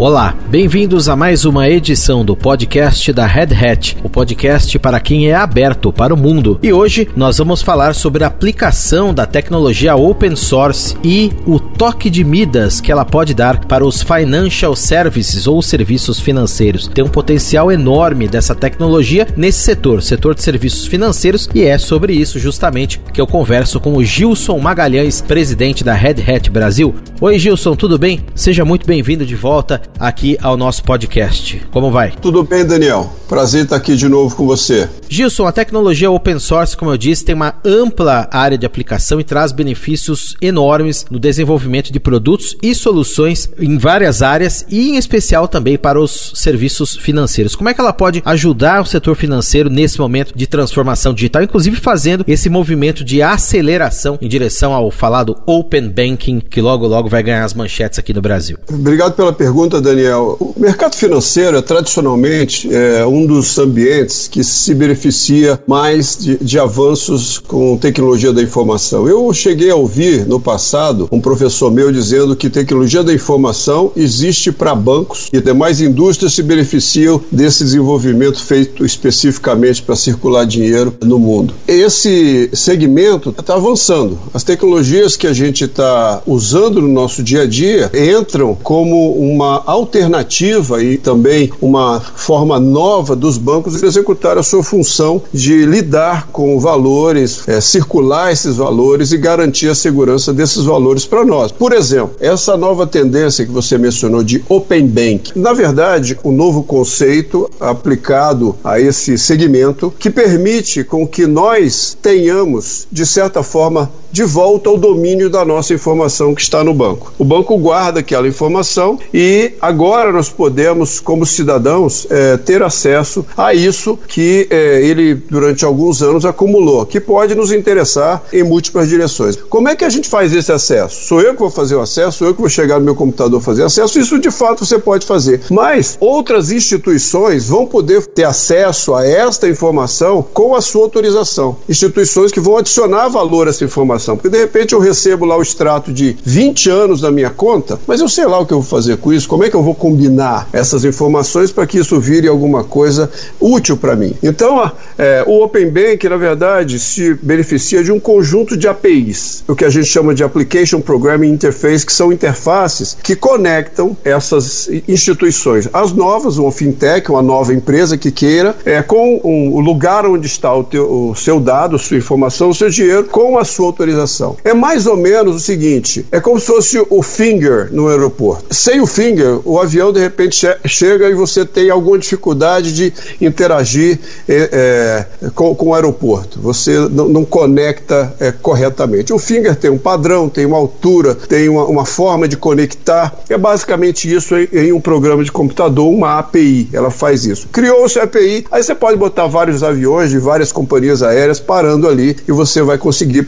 Olá, bem-vindos a mais uma edição do podcast da Red Hat, o podcast para quem é aberto para o mundo. E hoje nós vamos falar sobre a aplicação da tecnologia open source e o toque de Midas que ela pode dar para os financial services ou serviços financeiros. Tem um potencial enorme dessa tecnologia nesse setor, setor de serviços financeiros, e é sobre isso justamente que eu converso com o Gilson Magalhães, presidente da Red Hat Brasil. Oi, Gilson, tudo bem? Seja muito bem-vindo de volta aqui ao nosso podcast. Como vai? Tudo bem, Daniel. Prazer estar aqui de novo com você. Gilson, a tecnologia open source, como eu disse, tem uma ampla área de aplicação e traz benefícios enormes no desenvolvimento de produtos e soluções em várias áreas e em especial também para os serviços financeiros. Como é que ela pode ajudar o setor financeiro nesse momento de transformação digital, inclusive fazendo esse movimento de aceleração em direção ao falado open banking, que logo logo vai ganhar as manchetes aqui no Brasil? Obrigado pela pergunta, Daniel. O mercado financeiro é tradicionalmente é, um dos ambientes que se beneficia mais de, de, avanços com tecnologia da informação. Eu cheguei a ouvir no passado um professor meu dizendo que tecnologia da informação existe para bancos e demais indústrias se beneficiam desse desenvolvimento feito especificamente para circular dinheiro no mundo. Esse segmento está avançando. As tecnologias que a gente está usando no nosso dia a dia entram como uma alternativa e também uma forma nova dos bancos executar a sua função de lidar com valores, é, circular esses valores e garantir a segurança desses valores para nós. Por exemplo, essa nova tendência que você mencionou de Open Bank, na verdade, um novo conceito aplicado a esse segmento que permite com que nós tenhamos, de certa forma, de volta ao domínio da nossa informação que está no banco. O banco guarda aquela informação e agora nós podemos, como cidadãos, é, ter acesso a isso que é, ele, durante alguns anos, acumulou, que pode nos interessar em múltiplas direções. Como é que a gente faz esse acesso? Sou eu que vou fazer o acesso, sou eu que vou chegar no meu computador fazer acesso, isso de fato você pode fazer. Mas outras instituições vão poder ter acesso a esta informação com a sua autorização. Instituições que vão adicionar valor a essa informação Porque de repente eu recebo lá o extrato de 20 anos da minha conta, mas eu sei lá o que eu vou fazer com isso, como é que eu vou combinar essas informações para que isso vire alguma coisa útil para mim. Então, é, o Open Bank, na verdade, se beneficia de um conjunto de APIs, o que a gente chama de Application Programming Interface, que são interfaces que conectam essas instituições. As novas, uma fintech, uma nova empresa que queira, é, com um, o lugar onde está o, teu, o seu dado, sua informação, o seu dinheiro, com a sua autorização autorização. É mais ou menos o seguinte: é como se fosse o finger no aeroporto. Sem o finger, o avião de repente che chega e você tem alguma dificuldade de interagir é, é, com, com, o aeroporto. Você não, conecta é, corretamente. O finger tem um padrão, tem uma altura, tem uma, uma forma de conectar. É basicamente isso em, em um programa de computador, uma API. Ela faz isso. Criou-se a API, aí você pode botar vários aviões de várias companhias aéreas parando ali e você vai conseguir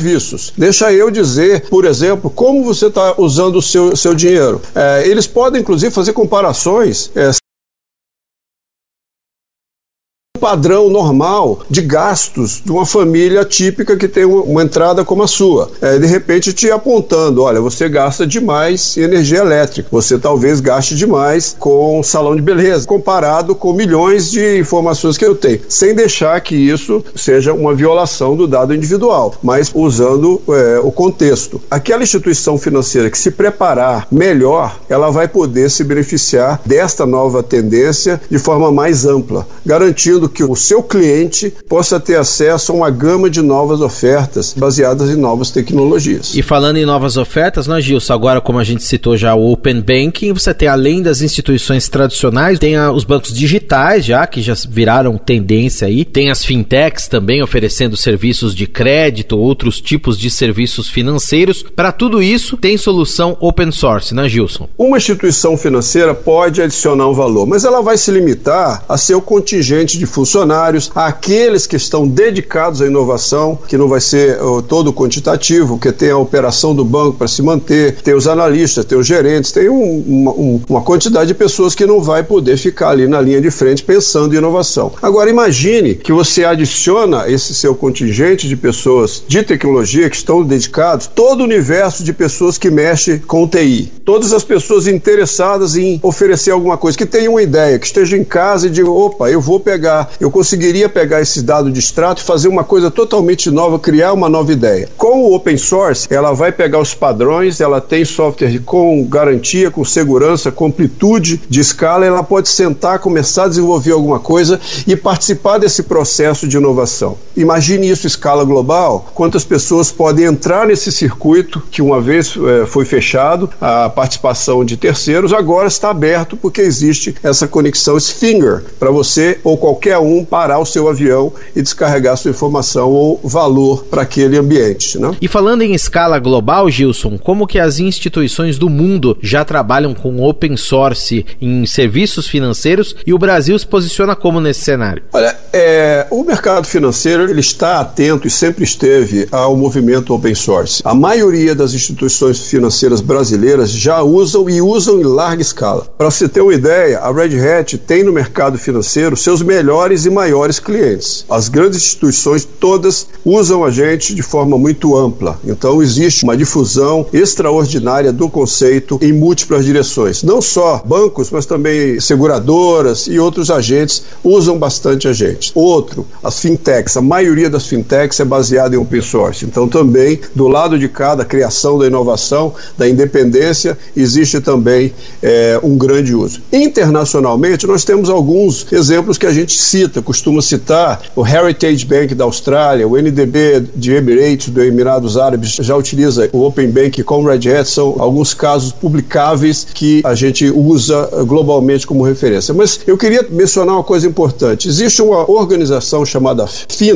serviços. Deixa eu dizer, por exemplo, como você está usando o seu, seu dinheiro. É, eles podem, inclusive, fazer comparações. É, padrão normal de gastos de uma família típica que tem uma entrada como a sua. É, de repente te apontando, olha, você gasta demais em energia elétrica, você talvez gaste demais com salão de beleza, comparado com milhões de informações que eu tenho, sem deixar que isso seja uma violação do dado individual, mas usando é, o contexto. Aquela instituição financeira que se preparar melhor, ela vai poder se beneficiar desta nova tendência de forma mais ampla, garantindo que o seu cliente possa ter acesso a uma gama de novas ofertas baseadas em novas tecnologias. E falando em novas ofertas, nós, Gilson, agora como a gente citou já o Open Banking, você tem além das instituições tradicionais, tem a, os bancos digitais já, que já viraram tendência aí, tem as fintechs também oferecendo serviços de crédito, outros tipos de serviços financeiros. Para tudo isso, tem solução open source, né, Gilson? Uma instituição financeira pode adicionar um valor, mas ela vai se limitar a seu contingente de funcionários, àqueles que estão dedicados à inovação, que não vai ser uh, todo quantitativo, que tem a operação do banco para se manter, tem os analistas, tem os gerentes, tem um, uma, um, uma quantidade de pessoas que não vai poder ficar ali na linha de frente pensando em inovação. Agora imagine que você adiciona esse seu contingente de pessoas de tecnologia que estão dedicados, todo o universo de pessoas que mexe com TI, todas as pessoas interessadas em oferecer alguma coisa, que tenham uma ideia, que estejam em casa e digam, opa, eu vou pegar, eu conseguiria pegar esse dado de extrato e fazer uma coisa totalmente nova, criar uma nova ideia. Com o open source, ela vai pegar os padrões, ela tem software com garantia, com segurança, com amplitude de escala, ela pode sentar, começar a desenvolver alguma coisa e participar desse processo de inovação. Imagine isso em escala global, quantas pessoas podem entrar nesse circuito que uma vez é, foi fechado, a participação de terceiros, agora está aberto porque existe essa conexão Finger para você ou qualquer um parar o seu avião e descarregar sua informação ou valor para aquele ambiente. Né? E falando em escala global, Gilson, como que as instituições do mundo já trabalham com open source em serviços financeiros e o Brasil se posiciona como nesse cenário? Olha, é, o mercado financeiro ele está atento e sempre esteve ao movimento open source. A maioria das instituições financeiras brasileiras já usam e usam em larga escala. Para você ter uma ideia, a Red Hat tem no mercado financeiro seus melhores e maiores clientes. As grandes instituições todas usam a gente de forma muito ampla. Então existe uma difusão extraordinária do conceito em múltiplas direções. Não só bancos, mas também seguradoras e outros agentes usam bastante a gente. Outro, as fintechs. A maioria das fintechs é baseada em open source. Então também do lado de cada criação da inovação, da independência, existe também é, um grande uso. Internacionalmente, nós temos alguns exemplos que a gente cita, costuma citar o Heritage Bank da Austrália, o NDB de Emirates, do Emirados Árabes, já utiliza o Open Bank com Red Hat, são alguns casos publicáveis que a gente usa globalmente como referência. Mas eu queria mencionar uma coisa importante. Existe uma organização chamada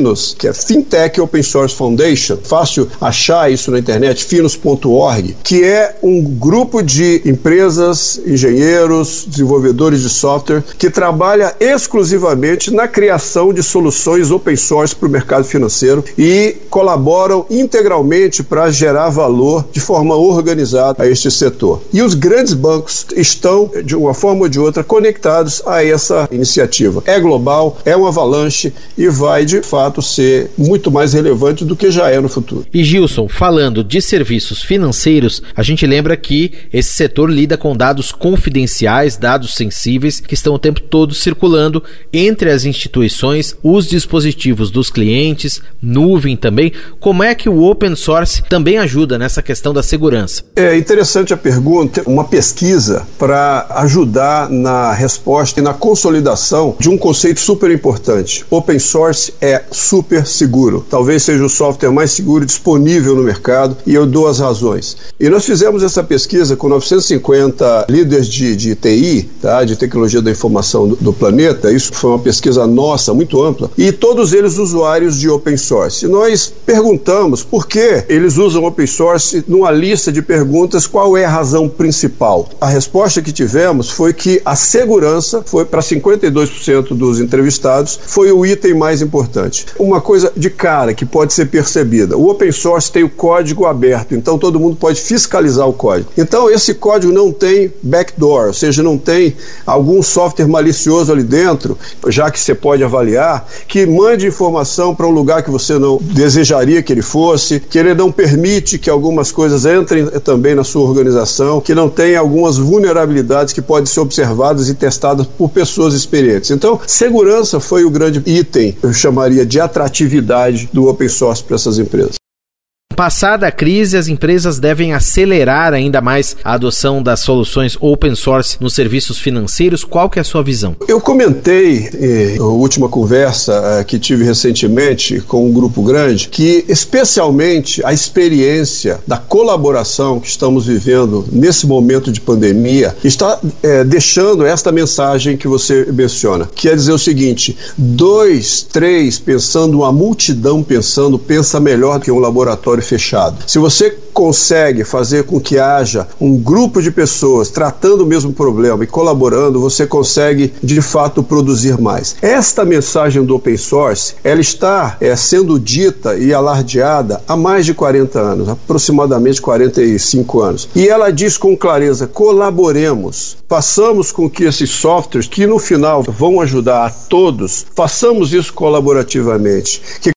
FINOS, que é Fintech Open Source Foundation, fácil achar isso na internet, finos.org, que é um grupo de empresas, engenheiros, desenvolvedores de software que trabalha exclusivamente na criação de soluções open source para o mercado financeiro e colaboram integralmente para gerar valor de forma organizada a este setor. E os grandes bancos estão, de uma forma ou de outra, conectados a essa iniciativa. É global, é uma avalanche e vai, de fato, ser muito mais relevante do que já é no futuro. E Gilson, falando de serviços financeiros, a gente lembra que esse setor lida com dados confidenciais, dados sensíveis, que estão o tempo todo circulando entre as instituições, os dispositivos dos clientes, nuvem também. Como é que o open source também ajuda nessa questão da segurança? É interessante a pergunta, uma pesquisa para ajudar na resposta e na consolidação de um conceito super importante. Open source é super seguro. Talvez seja o software mais seguro disponível no mercado e eu dou as razões. E nós fizemos essa pesquisa com 950 líderes de, de TI, tá, de tecnologia da informação do, do planeta. Isso foi uma pesquisa nossa, muito ampla. E todos eles usuários de open source. E nós perguntamos por que eles usam open source numa lista de perguntas qual é a razão principal. A resposta que tivemos foi que a segurança foi para 52% dos entrevistados foi o item mais importante. Uma coisa de cara que pode ser percebida: o open source tem o código aberto, então todo mundo pode fiscalizar o código. Então esse código não tem backdoor, ou seja, não tem algum software malicioso ali dentro, já que você pode avaliar, que mande informação para um lugar que você não desejaria que ele fosse, que ele não permite que algumas coisas entrem também na sua organização, que não tem algumas vulnerabilidades que podem ser observadas e testadas por pessoas experientes. Então, segurança foi o grande item, eu chamaria de atratividade do open source para essas empresas. Passada a crise, as empresas devem acelerar ainda mais a adoção das soluções open source nos serviços financeiros. Qual que é a sua visão? Eu comentei eh, na última conversa eh, que tive recentemente com um grupo grande que especialmente a experiência da colaboração que estamos vivendo nesse momento de pandemia está eh, deixando esta mensagem que você menciona. Quer dizer o seguinte: dois, três pensando, uma multidão pensando, pensa melhor que um laboratório fechado. Se você consegue fazer com que haja um grupo de pessoas tratando o mesmo problema e colaborando, você consegue de fato produzir mais. Esta mensagem do open source, ela está é, sendo dita e alardeada há mais de 40 anos, aproximadamente 45 anos. E ela diz com clareza: colaboremos, façamos com que esses softwares, que no final vão ajudar a todos, façamos isso colaborativamente, que